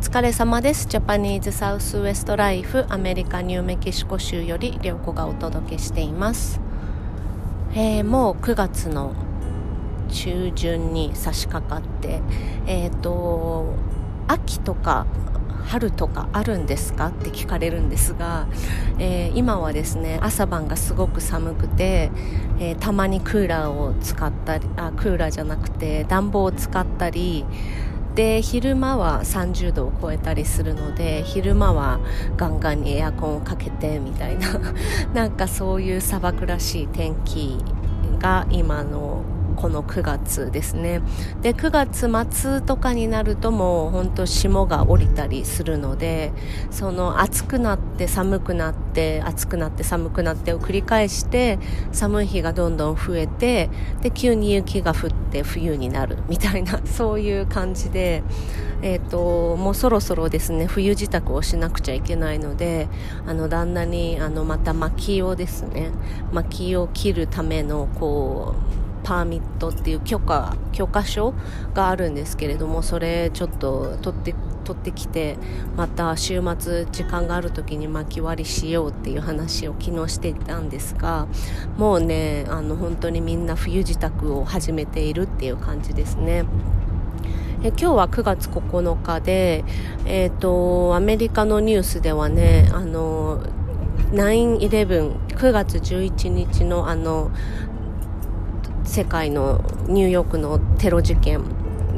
疲れ様です。ジャパニーズサウスウエストライフアメリカニューメキシコ州より涼子がお届けしています。えー、もう9月の中旬に差し掛かって、えっ、ー、と、秋とか春とかあるんですか？って聞かれるんですが、えー、今はですね朝晩がすごく寒くて、えー、たまにクーラーを使ったりあクーラーじゃなくて暖房を使ったりで昼間は30度を超えたりするので昼間はガンガンにエアコンをかけてみたいな。なんかそういう砂漠らしい天気が今のこの9月ですね。で9月末とかになるともう本当霜が降りたりするのでその暑くなって寒くなって暑くなって寒くなってを繰り返して寒い日がどんどん増えてで急に雪が降って冬になるみたいな そういう感じでえーと、もうそろそろですね冬支度をしなくちゃいけないのであの旦那にあのまた薪をですね薪を切るためのこうパーミットっていう許可許可証があるんですけれどもそれちょっと取って取ってきてまた週末時間がある時に巻き割りしようっていう話を昨日していたんですがもうねあの本当にみんな冬支度を始めているっていう感じですね。え今日は9月9日で、えーと、アメリカのニュースではねあの9-11、9月11日のあの世界のニューヨークのテロ事件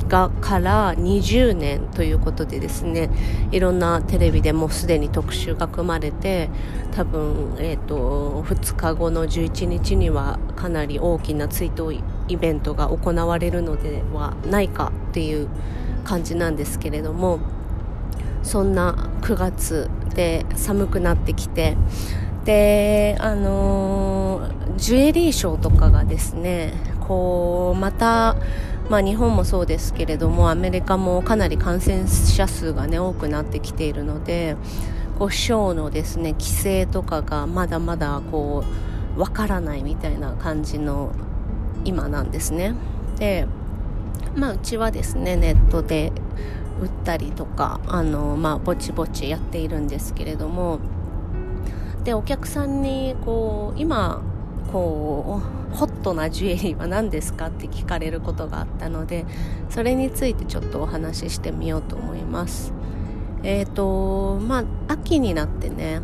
がから20年ということでですねいろんなテレビでもすでに特集が組まれて多分、えーと、2日後の11日にはかなり大きな追悼イベントが行われるのではないかっていう感じなんですけれどもそんな9月で寒くなってきてであの、ジュエリーショーとかがですねこうまた、まあ、日本もそうですけれどもアメリカもかなり感染者数が、ね、多くなってきているのでこうショーのですね規制とかがまだまだこうわからないみたいな感じの今なんですね。で、まあ、うちはですねネットで売ったりとかあの、まあ、ぼちぼちやっているんですけれどもでお客さんにこう今こうホットなジュエリーは何ですかって聞かれることがあったのでそれについてちょっとお話ししてみようと思いますえっ、ー、とまあ秋になってね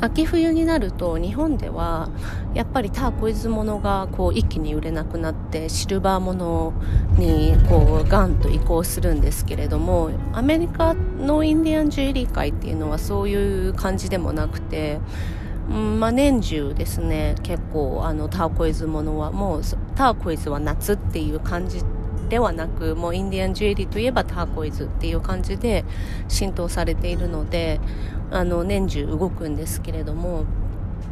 秋冬になると日本ではやっぱりターコイズものがこう一気に売れなくなってシルバーものにこうガンと移行するんですけれどもアメリカのインディアンジュエリー界っていうのはそういう感じでもなくてまあ、年中ですね結構あのターコイズものはもうターコイズは夏っていう感じではなくもうインディアンジュエリーといえばターコイズっていう感じで浸透されているのであの年中動くんですけれども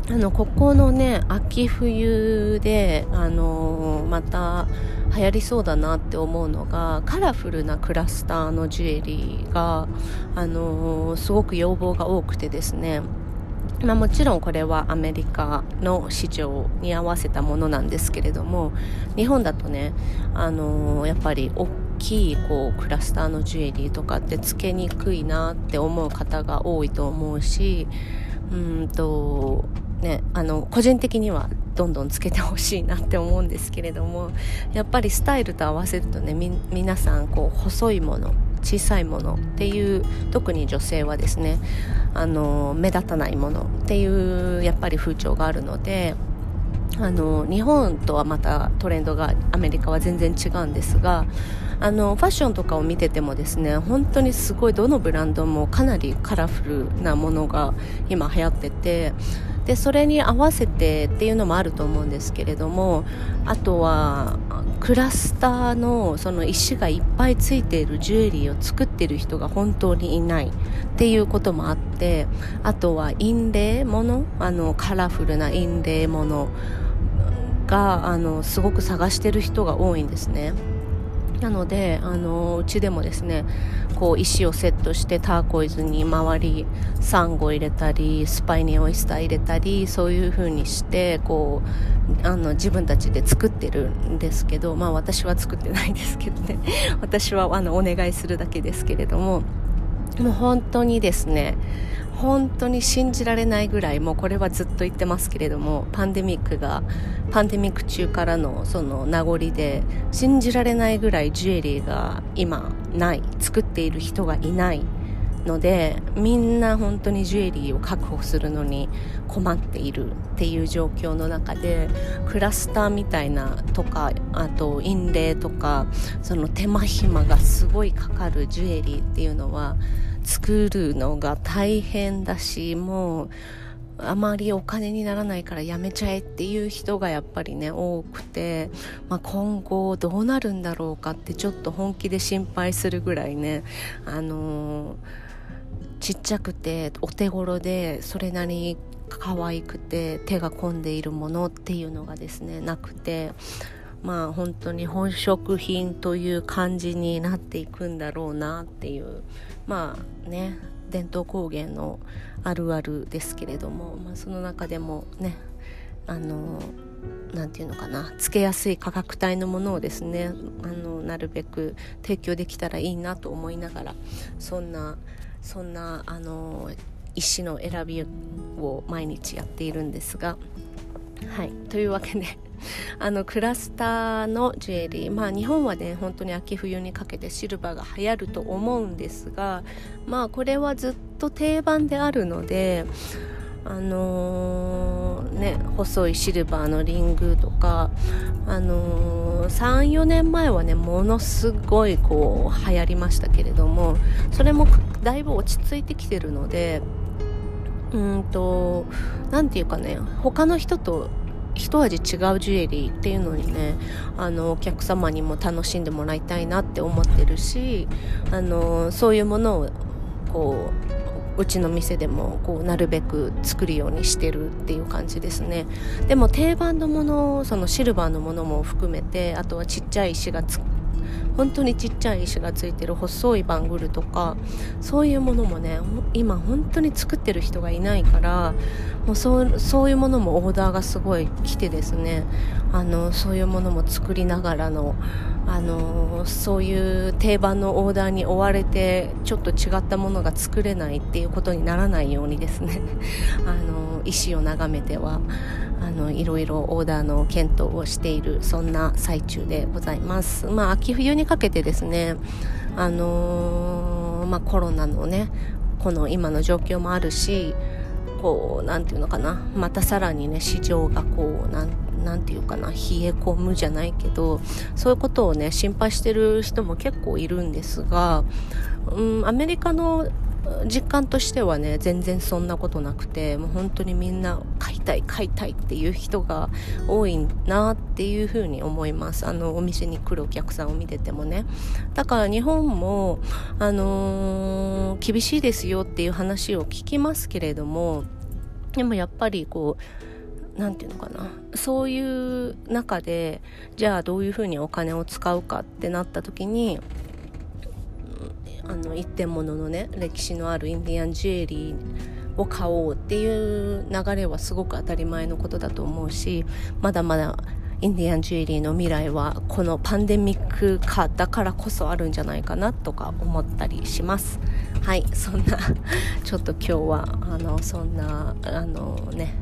あのここのね秋冬であのまた流行りそうだなって思うのがカラフルなクラスターのジュエリーがあのすごく要望が多くてですね。まあ、もちろんこれはアメリカの市場に合わせたものなんですけれども日本だとね、あの、やっぱり大きいこうクラスターのジュエリーとかってつけにくいなって思う方が多いと思うしうんとね、あの個人的にはどんどんつけてほしいなって思うんですけれどもやっぱりスタイルと合わせるとね皆さんこう細いもの小さいものっていう特に女性はですねあの目立たないものっていうやっぱり風潮があるのであの日本とはまたトレンドがアメリカは全然違うんですがあのファッションとかを見ててもですね本当にすごいどのブランドもかなりカラフルなものが今流行っててでそれに合わせてっていうのもあると思うんですけれどもあとはクラスターのその石がいっぱいついているジュエリーを作っている人が本当にいないっていうこともあってあとはインレイものあのカラフルなインレイものがあのすごく探してる人が多いんですね。なのであのうちでもですねこう石をセットしてターコイズに周りサンゴ入れたりスパイニーオイスター入れたりそういう風にしてこうあの自分たちで作ってるんですけどまあ私は作ってないですけどね。私はあのお願いするだけですけれども。もう本当にですね本当に信じられないぐらいもうこれはずっと言ってますけれどもパンデミックがパンデミック中からのその名残で信じられないぐらいジュエリーが今ない作っている人がいないのでみんな本当にジュエリーを確保するのに困っているっていう状況の中でクラスターみたいなとかあとインレイとかその手間暇がすごいかかるジュエリーっていうのは作るのが大変だしもうあまりお金にならないからやめちゃえっていう人がやっぱりね多くて、まあ、今後どうなるんだろうかってちょっと本気で心配するぐらいねあのー、ちっちゃくてお手頃でそれなりに可愛くて手が込んでいるものっていうのがですねなくてまあ本当に本職品という感じになっていくんだろうなっていうまあね伝統工芸のあるあるですけれども、まあ、その中でもねあのなんていうのかなつけやすい価格帯のものをですねあのなるべく提供できたらいいなと思いながらそんなそんなあの石の選びを毎日やっているんですがはい。というわけで あのクラスターのジュエリーまあ日本はね本当に秋冬にかけてシルバーが流行ると思うんですがまあこれはずっと定番であるのであのー、ね、細いシルバーのリングとか、あのー、34年前はねものすごいこう流行りましたけれどもそれもだいぶ落ち着いてきてるのでうんと何て言うかね他の人と一味違うジュエリーっていうのにねあのお客様にも楽しんでもらいたいなって思ってるしあのそういうものをこううちの店でもこうなるべく作るようにしてるっていう感じですね。でも定番のものそのシルバーのものも含めてあとはちっちゃい石がつ本当にちっちゃい石がついてる細いバングルとかそういうものもね今本当に作ってる人がいないからもうそうそういうものもオーダーがすごい来てですね。あのそういうものも作りながらのあのそういう定番のオーダーに追われてちょっと違ったものが作れないっていうことにならないようにですね あの石を眺めてはあのいろいろオーダーの検討をしているそんな最中でございます。まあ、秋冬にかけてですね、あのー、まあ、コロナのねこの今の状況もあるしこうなんていうのかなまたさらにね市場がこうなんなんていうかな冷え込むじゃないけどそういうことをね心配してる人も結構いるんですが、うん、アメリカの実感としてはね全然そんなことなくてもう本当にみんな買いたい買いたいっていう人が多いなっていうふうに思います。あのお店に来るお客さんを見ててもね。だから日本もあのー、厳しいですよっていう話を聞きますけれどもでもやっぱりこう何て言うのかな。そういう中でじゃあどういうふうにお金を使うかってなった時にあの一点物のね歴史のあるインディアンジュエリーを買おうっていう流れはすごく当たり前のことだと思うしまだまだインディアンジュエリーの未来はこのパンデミック化だからこそあるんじゃないかなとか思ったりします。はいそんなちょっと今日はあのそんなあのね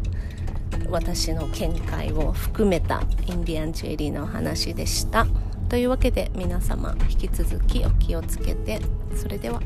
私の見解を含めたインディアンジュエリーの話でした。というわけで皆様引き続きお気をつけてそれでは。